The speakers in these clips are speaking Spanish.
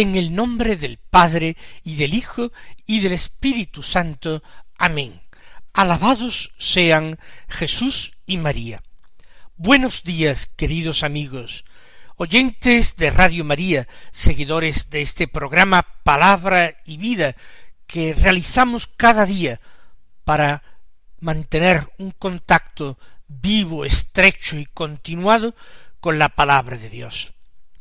En el nombre del Padre y del Hijo y del Espíritu Santo. Amén. Alabados sean Jesús y María. Buenos días, queridos amigos, oyentes de Radio María, seguidores de este programa Palabra y Vida que realizamos cada día para mantener un contacto vivo, estrecho y continuado con la palabra de Dios.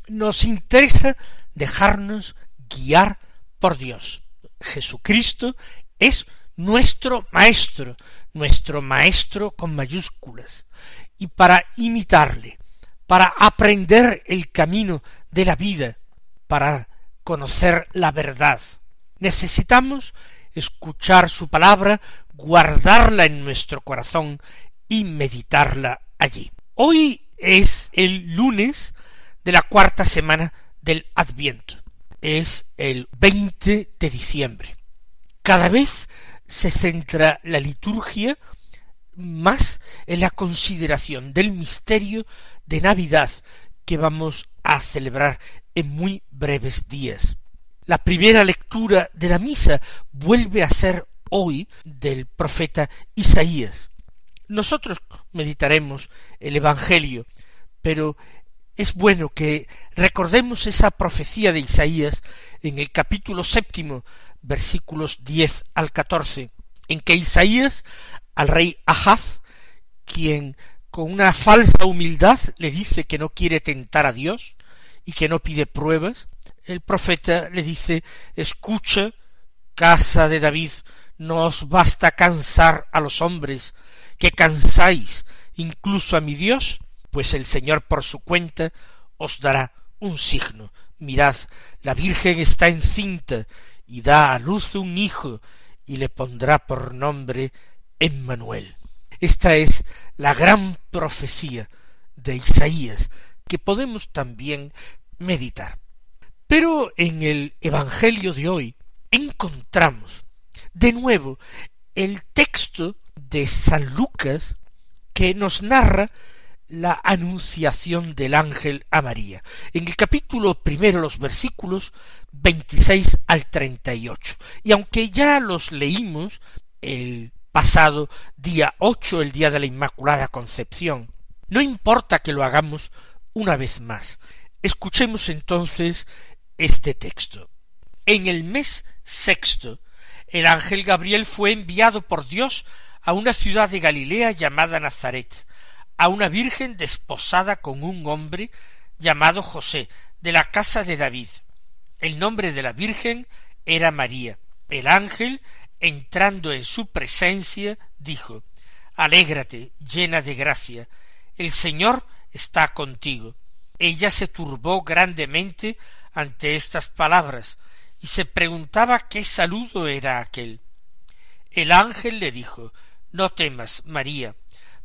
Nos interesa dejarnos guiar por Dios. Jesucristo es nuestro Maestro, nuestro Maestro con mayúsculas, y para imitarle, para aprender el camino de la vida, para conocer la verdad, necesitamos escuchar su palabra, guardarla en nuestro corazón y meditarla allí. Hoy es el lunes de la cuarta semana del Adviento. Es el 20 de diciembre. Cada vez se centra la liturgia más en la consideración del misterio de Navidad que vamos a celebrar en muy breves días. La primera lectura de la misa vuelve a ser hoy del profeta Isaías. Nosotros meditaremos el Evangelio, pero es bueno que recordemos esa profecía de Isaías en el capítulo séptimo, versículos diez al catorce, en que Isaías al rey Ahaz, quien con una falsa humildad le dice que no quiere tentar a Dios y que no pide pruebas, el profeta le dice escucha, casa de David, no os basta cansar a los hombres, que cansáis incluso a mi Dios, pues el Señor por su cuenta os dará un signo. Mirad, la Virgen está encinta y da a luz un hijo y le pondrá por nombre Emmanuel. Esta es la gran profecía de Isaías que podemos también meditar. Pero en el Evangelio de hoy encontramos de nuevo el texto de San Lucas que nos narra la anunciación del ángel a María. En el capítulo primero los versículos veintiséis al treinta y ocho. Y aunque ya los leímos el pasado día ocho, el día de la Inmaculada Concepción, no importa que lo hagamos una vez más. Escuchemos entonces este texto. En el mes sexto, el ángel Gabriel fue enviado por Dios a una ciudad de Galilea llamada Nazaret, a una virgen desposada con un hombre llamado José, de la casa de David. El nombre de la virgen era María. El ángel, entrando en su presencia, dijo Alégrate, llena de gracia, el Señor está contigo. Ella se turbó grandemente ante estas palabras, y se preguntaba qué saludo era aquel. El ángel le dijo No temas, María,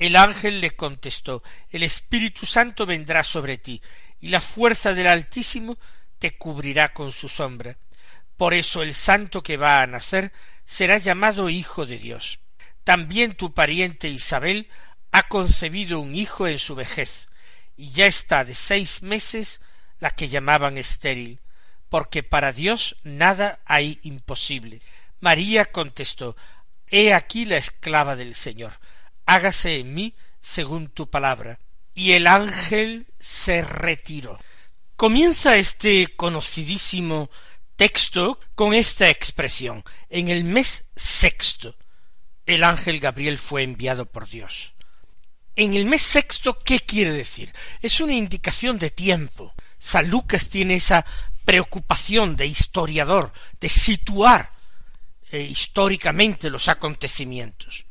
El ángel le contestó El Espíritu Santo vendrá sobre ti, y la fuerza del Altísimo te cubrirá con su sombra. Por eso el santo que va a nacer será llamado Hijo de Dios. También tu pariente Isabel ha concebido un hijo en su vejez, y ya está de seis meses la que llamaban estéril, porque para Dios nada hay imposible. María contestó He aquí la esclava del Señor hágase en mí según tu palabra. Y el ángel se retiró. Comienza este conocidísimo texto con esta expresión en el mes sexto. el ángel Gabriel fue enviado por Dios. En el mes sexto, ¿qué quiere decir? Es una indicación de tiempo. San Lucas tiene esa preocupación de historiador, de situar eh, históricamente los acontecimientos.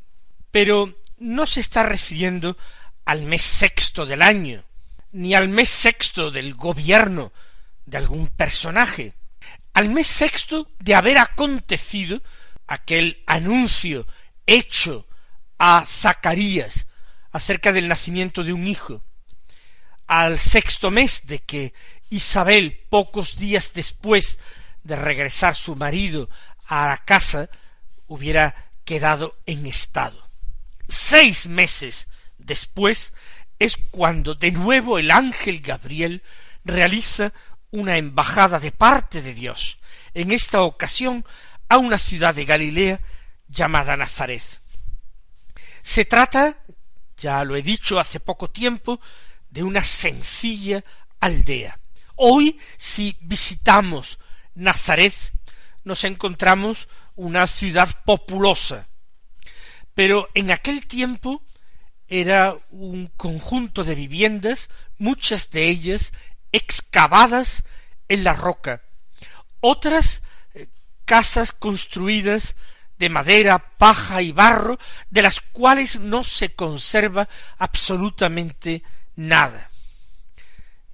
Pero no se está refiriendo al mes sexto del año, ni al mes sexto del gobierno de algún personaje, al mes sexto de haber acontecido aquel anuncio hecho a Zacarías acerca del nacimiento de un hijo, al sexto mes de que Isabel, pocos días después de regresar su marido a la casa, hubiera quedado en estado. Seis meses después es cuando de nuevo el ángel Gabriel realiza una embajada de parte de Dios, en esta ocasión a una ciudad de Galilea llamada Nazaret. Se trata, ya lo he dicho hace poco tiempo, de una sencilla aldea. Hoy, si visitamos Nazaret, nos encontramos una ciudad populosa, pero en aquel tiempo era un conjunto de viviendas, muchas de ellas excavadas en la roca, otras eh, casas construidas de madera, paja y barro, de las cuales no se conserva absolutamente nada.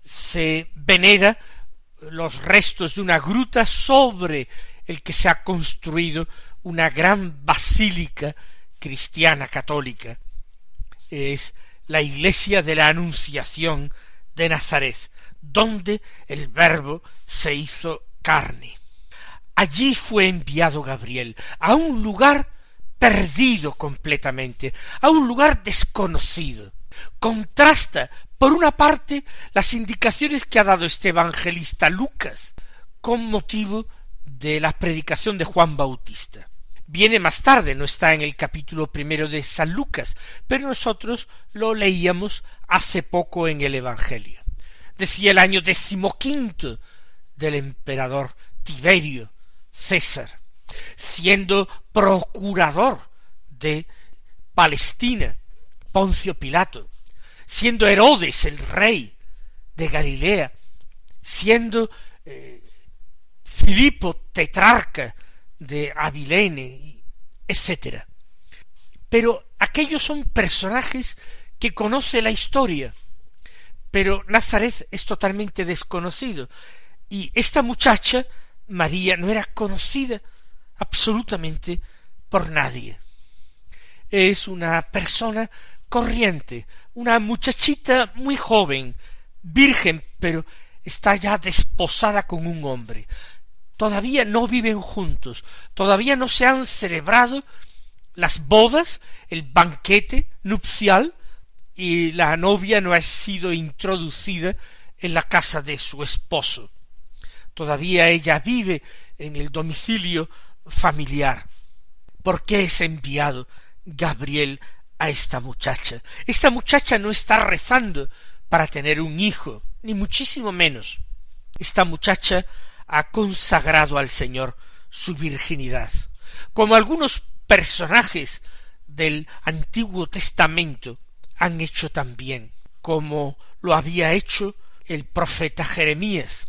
Se venera los restos de una gruta sobre el que se ha construido una gran basílica cristiana católica. Es la iglesia de la Anunciación de Nazaret, donde el Verbo se hizo carne. Allí fue enviado Gabriel a un lugar perdido completamente, a un lugar desconocido. Contrasta, por una parte, las indicaciones que ha dado este evangelista Lucas con motivo de la predicación de Juan Bautista. Viene más tarde, no está en el capítulo primero de San Lucas, pero nosotros lo leíamos hace poco en el Evangelio. Decía el año decimoquinto del emperador Tiberio, César, siendo procurador de Palestina, Poncio Pilato, siendo Herodes el rey de Galilea, siendo eh, Filipo tetrarca de Abilene, etc. Pero aquellos son personajes que conoce la historia, pero Nazaret es totalmente desconocido, y esta muchacha María no era conocida absolutamente por nadie. Es una persona corriente, una muchachita muy joven, virgen, pero está ya desposada con un hombre. Todavía no viven juntos, todavía no se han celebrado las bodas, el banquete nupcial, y la novia no ha sido introducida en la casa de su esposo todavía ella vive en el domicilio familiar. ¿Por qué es enviado Gabriel a esta muchacha? Esta muchacha no está rezando para tener un hijo, ni muchísimo menos. Esta muchacha ha consagrado al Señor su virginidad, como algunos personajes del Antiguo Testamento han hecho también, como lo había hecho el profeta Jeremías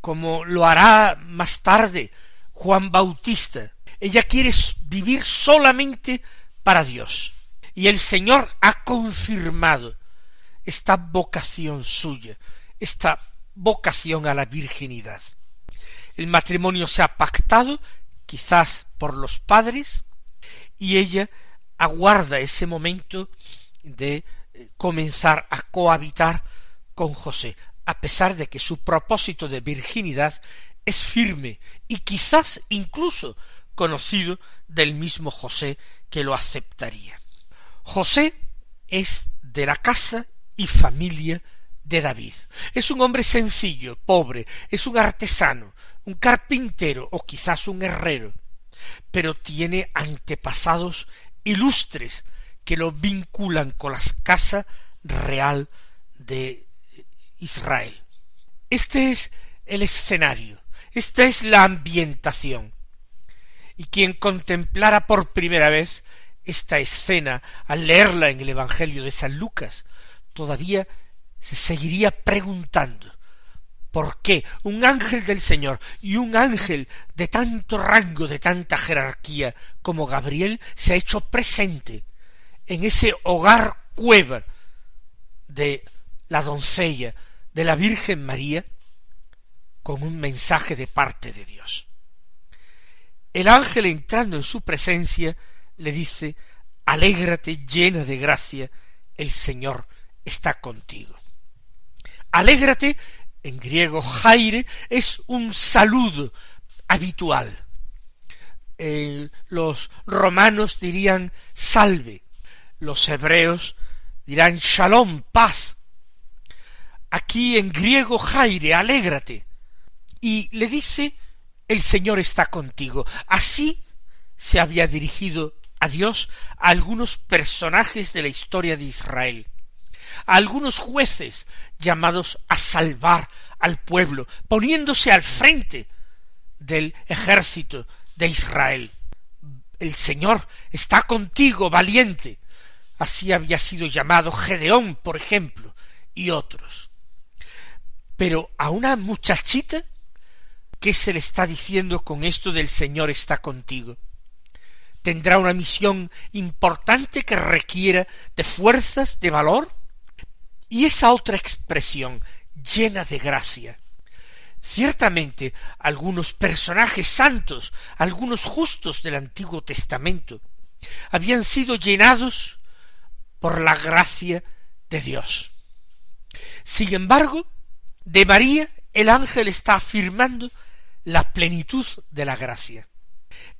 como lo hará más tarde Juan Bautista. Ella quiere vivir solamente para Dios. Y el Señor ha confirmado esta vocación suya, esta vocación a la virginidad. El matrimonio se ha pactado, quizás por los padres, y ella aguarda ese momento de eh, comenzar a cohabitar con José, a pesar de que su propósito de virginidad es firme y quizás incluso conocido del mismo José que lo aceptaría. José es de la casa y familia de David. Es un hombre sencillo, pobre, es un artesano, un carpintero o quizás un herrero, pero tiene antepasados ilustres que lo vinculan con la casa real de Israel. Este es el escenario, esta es la ambientación. Y quien contemplara por primera vez esta escena al leerla en el Evangelio de San Lucas, todavía se seguiría preguntando por qué un ángel del Señor y un ángel de tanto rango, de tanta jerarquía como Gabriel se ha hecho presente en ese hogar cueva de la doncella, de la Virgen María, con un mensaje de parte de Dios. El ángel entrando en su presencia le dice, Alégrate llena de gracia, el Señor está contigo. Alégrate, en griego jaire, es un saludo habitual. Eh, los romanos dirían salve, los hebreos dirán shalom, paz. Aquí en griego jaire, alégrate. Y le dice, el Señor está contigo. Así se había dirigido a Dios a algunos personajes de la historia de Israel, a algunos jueces llamados a salvar al pueblo, poniéndose al frente del ejército de Israel. El Señor está contigo, valiente. Así había sido llamado Gedeón, por ejemplo, y otros. Pero a una muchachita, ¿qué se le está diciendo con esto del Señor está contigo? tendrá una misión importante que requiera de fuerzas, de valor, y esa otra expresión llena de gracia. Ciertamente algunos personajes santos, algunos justos del Antiguo Testamento, habían sido llenados por la gracia de Dios. Sin embargo, de María el ángel está afirmando la plenitud de la gracia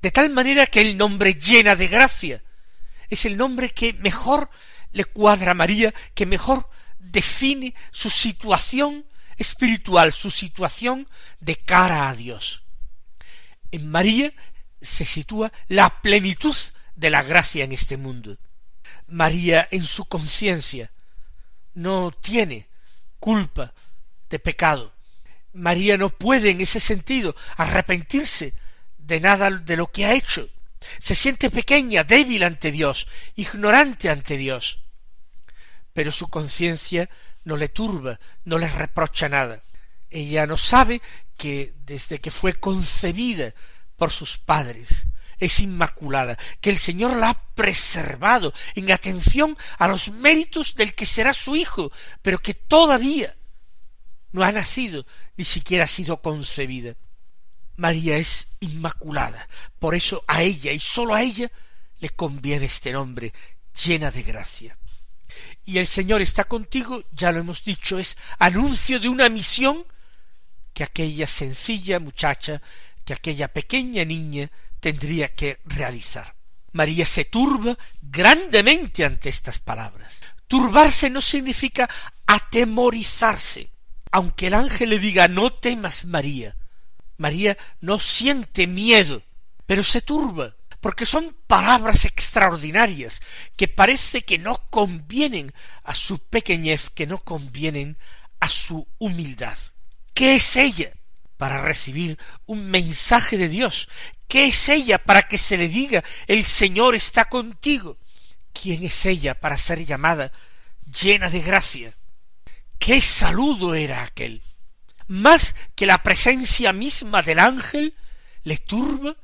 de tal manera que el nombre llena de gracia es el nombre que mejor le cuadra a María, que mejor define su situación espiritual, su situación de cara a Dios. En María se sitúa la plenitud de la gracia en este mundo. María en su conciencia no tiene culpa de pecado. María no puede en ese sentido arrepentirse de nada de lo que ha hecho. Se siente pequeña, débil ante Dios, ignorante ante Dios. Pero su conciencia no le turba, no le reprocha nada. Ella no sabe que desde que fue concebida por sus padres es inmaculada, que el Señor la ha preservado en atención a los méritos del que será su hijo, pero que todavía no ha nacido, ni siquiera ha sido concebida. María es inmaculada. Por eso a ella y sólo a ella le conviene este nombre, llena de gracia. Y el Señor está contigo, ya lo hemos dicho, es anuncio de una misión que aquella sencilla muchacha, que aquella pequeña niña tendría que realizar. María se turba grandemente ante estas palabras. Turbarse no significa atemorizarse. Aunque el ángel le diga no temas María, María no siente miedo, pero se turba, porque son palabras extraordinarias que parece que no convienen a su pequeñez, que no convienen a su humildad. ¿Qué es ella para recibir un mensaje de Dios? ¿Qué es ella para que se le diga el Señor está contigo? ¿Quién es ella para ser llamada llena de gracia? ¿Qué saludo era aquel? más que la presencia misma del ángel, le turba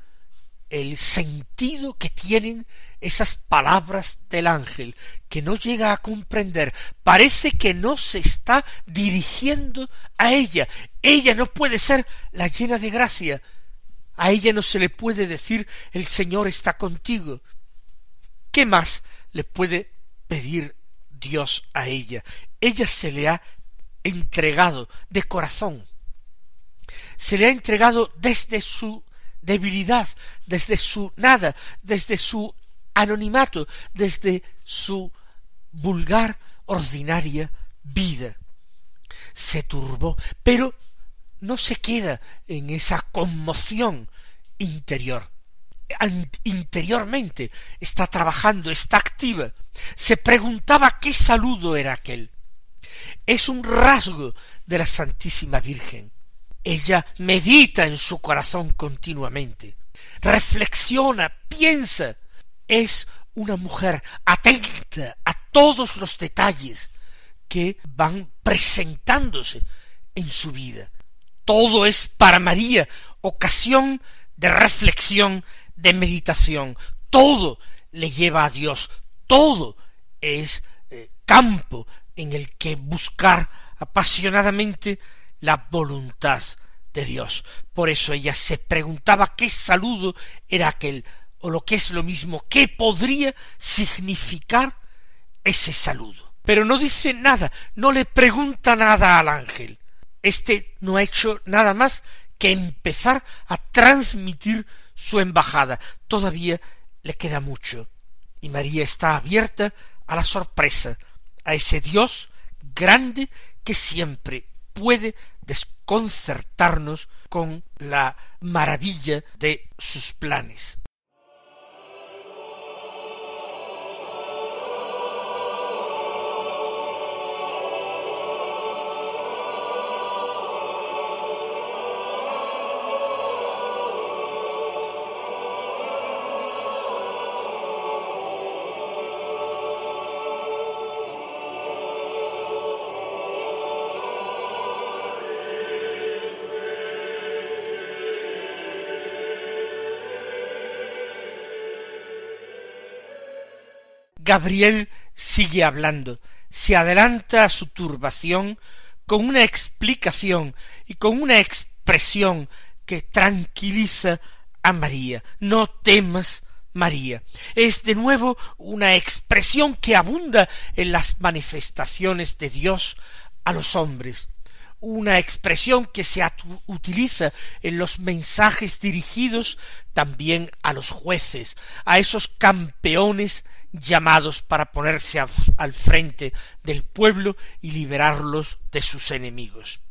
el sentido que tienen esas palabras del ángel, que no llega a comprender, parece que no se está dirigiendo a ella. Ella no puede ser la llena de gracia. A ella no se le puede decir el Señor está contigo. ¿Qué más le puede pedir Dios a ella? Ella se le ha entregado de corazón. Se le ha entregado desde su debilidad, desde su nada, desde su anonimato, desde su vulgar, ordinaria vida. Se turbó, pero no se queda en esa conmoción interior. Interiormente está trabajando, está activa. Se preguntaba qué saludo era aquel es un rasgo de la Santísima Virgen. Ella medita en su corazón continuamente, reflexiona, piensa, es una mujer atenta a todos los detalles que van presentándose en su vida. Todo es para María ocasión de reflexión, de meditación. Todo le lleva a Dios. Todo es eh, campo en el que buscar apasionadamente la voluntad de Dios. Por eso ella se preguntaba qué saludo era aquel, o lo que es lo mismo, qué podría significar ese saludo. Pero no dice nada, no le pregunta nada al ángel. Este no ha hecho nada más que empezar a transmitir su embajada. Todavía le queda mucho. Y María está abierta a la sorpresa, a ese Dios grande que siempre puede desconcertarnos con la maravilla de sus planes. Gabriel sigue hablando, se adelanta a su turbación con una explicación y con una expresión que tranquiliza a María. No temas, María. Es de nuevo una expresión que abunda en las manifestaciones de Dios a los hombres, una expresión que se utiliza en los mensajes dirigidos también a los jueces, a esos campeones llamados para ponerse al frente del pueblo y liberarlos de sus enemigos.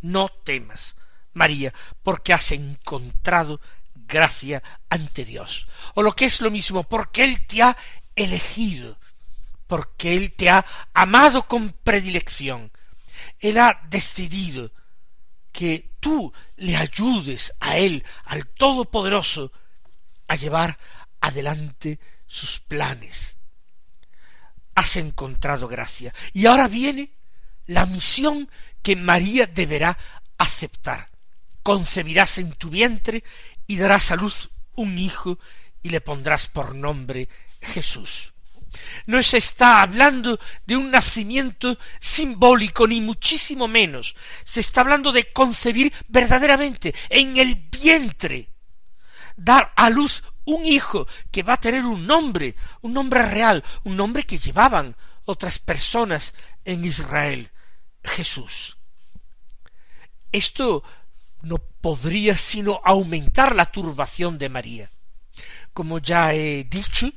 No temas, María, porque has encontrado gracia ante Dios. O lo que es lo mismo, porque Él te ha elegido, porque Él te ha amado con predilección. Él ha decidido que tú le ayudes a Él, al Todopoderoso, a llevar adelante sus planes. Has encontrado gracia. Y ahora viene la misión que María deberá aceptar. Concebirás en tu vientre y darás a luz un hijo y le pondrás por nombre Jesús. No se está hablando de un nacimiento simbólico, ni muchísimo menos. Se está hablando de concebir verdaderamente en el vientre, dar a luz un hijo que va a tener un nombre, un nombre real, un nombre que llevaban otras personas en Israel, Jesús. Esto no podría sino aumentar la turbación de María. Como ya he dicho,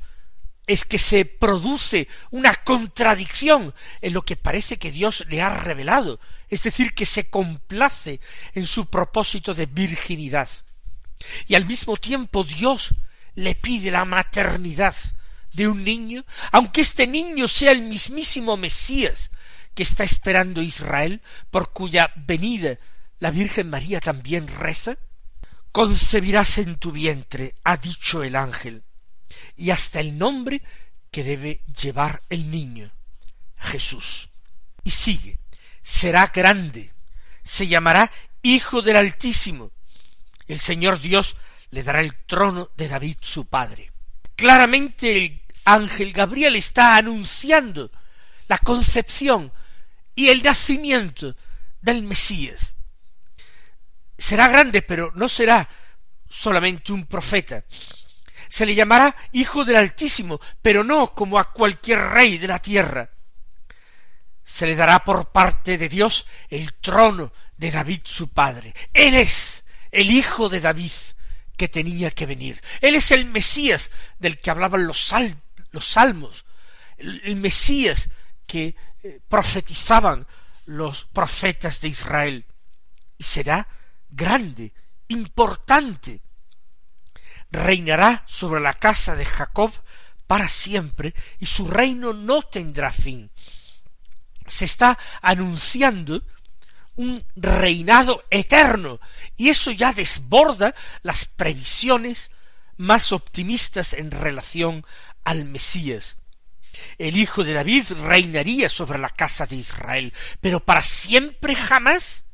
es que se produce una contradicción en lo que parece que Dios le ha revelado, es decir, que se complace en su propósito de virginidad. Y al mismo tiempo Dios le pide la maternidad de un niño, aunque este niño sea el mismísimo Mesías que está esperando Israel, por cuya venida la Virgen María también reza, concebirás en tu vientre, ha dicho el ángel, y hasta el nombre que debe llevar el niño, Jesús. Y sigue, será grande, se llamará Hijo del Altísimo. El Señor Dios le dará el trono de David su padre. Claramente el ángel Gabriel está anunciando la concepción y el nacimiento del Mesías. Será grande, pero no será solamente un profeta. Se le llamará Hijo del Altísimo, pero no como a cualquier rey de la tierra. Se le dará por parte de Dios el trono de David su padre. Él es el Hijo de David, que tenía que venir. Él es el Mesías del que hablaban los, los salmos, el, Mesías que eh, profetizaban los profetas de Israel. Y será grande, importante. Reinará sobre la casa de Jacob para siempre y su reino no tendrá fin. Se está anunciando un reinado eterno, y eso ya desborda las previsiones más optimistas en relación al Mesías. El hijo de David reinaría sobre la casa de Israel, pero para siempre jamás.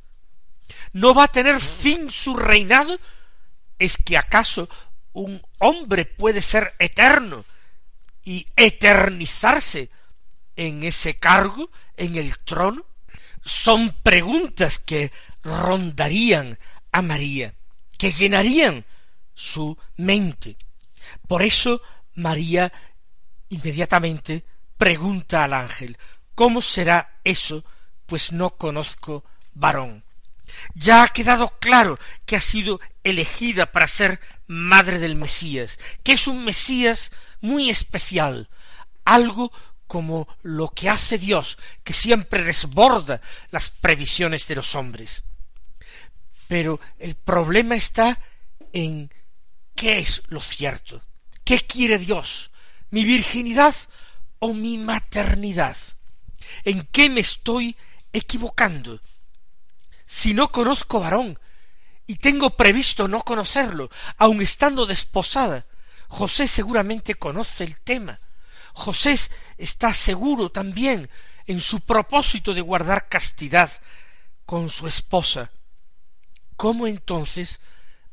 ¿No va a tener fin su reinado? ¿Es que acaso un hombre puede ser eterno y eternizarse en ese cargo, en el trono? Son preguntas que rondarían a María, que llenarían su mente. Por eso María inmediatamente pregunta al ángel ¿Cómo será eso? pues no conozco varón. Ya ha quedado claro que ha sido elegida para ser madre del Mesías, que es un Mesías muy especial, algo como lo que hace Dios, que siempre desborda las previsiones de los hombres. Pero el problema está en qué es lo cierto, qué quiere Dios, mi virginidad o mi maternidad. ¿En qué me estoy equivocando? Si no conozco varón y tengo previsto no conocerlo, aun estando desposada, José seguramente conoce el tema. José está seguro también en su propósito de guardar castidad con su esposa. ¿Cómo entonces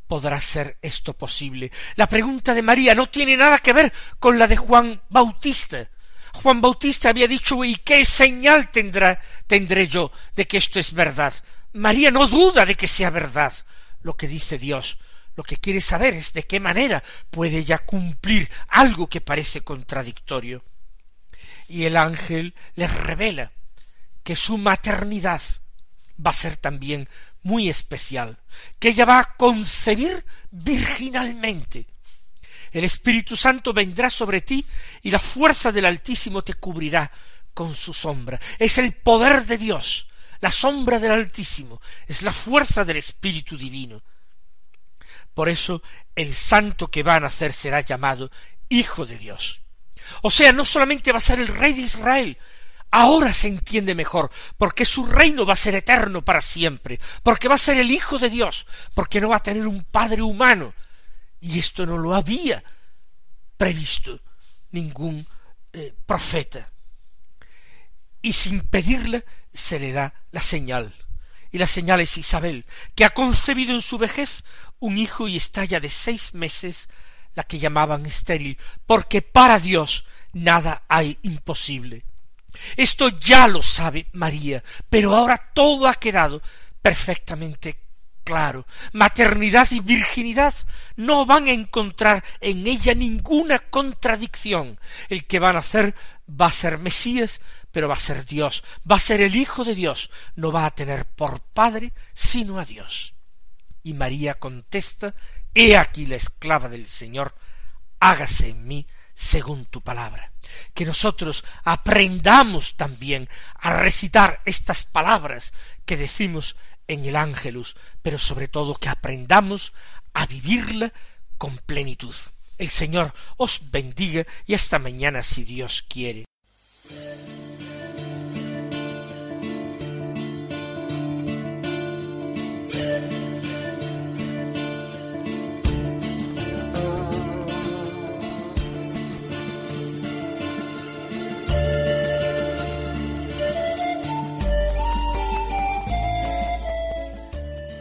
podrá ser esto posible? La pregunta de María no tiene nada que ver con la de Juan Bautista. Juan Bautista había dicho ¿y qué señal tendrá tendré yo de que esto es verdad? María no duda de que sea verdad lo que dice Dios. Lo que quiere saber es de qué manera puede ella cumplir algo que parece contradictorio. Y el ángel le revela que su maternidad va a ser también muy especial, que ella va a concebir virginalmente. El Espíritu Santo vendrá sobre ti y la fuerza del Altísimo te cubrirá con su sombra. Es el poder de Dios, la sombra del Altísimo, es la fuerza del Espíritu Divino. Por eso el santo que va a nacer será llamado Hijo de Dios. O sea, no solamente va a ser el Rey de Israel, Ahora se entiende mejor, porque su reino va a ser eterno para siempre, porque va a ser el Hijo de Dios, porque no va a tener un Padre humano. Y esto no lo había previsto ningún eh, profeta. Y sin pedirle se le da la señal. Y la señal es Isabel, que ha concebido en su vejez un hijo y está ya de seis meses la que llamaban estéril, porque para Dios nada hay imposible. Esto ya lo sabe María, pero ahora todo ha quedado perfectamente claro. Maternidad y virginidad no van a encontrar en ella ninguna contradicción. El que van a hacer va a ser Mesías, pero va a ser Dios, va a ser el Hijo de Dios, no va a tener por padre sino a Dios. Y María contesta, He aquí la esclava del Señor, hágase en mí según tu palabra. Que nosotros aprendamos también a recitar estas palabras que decimos en el ángelus, pero sobre todo que aprendamos a vivirla con plenitud. El Señor os bendiga y hasta mañana si Dios quiere.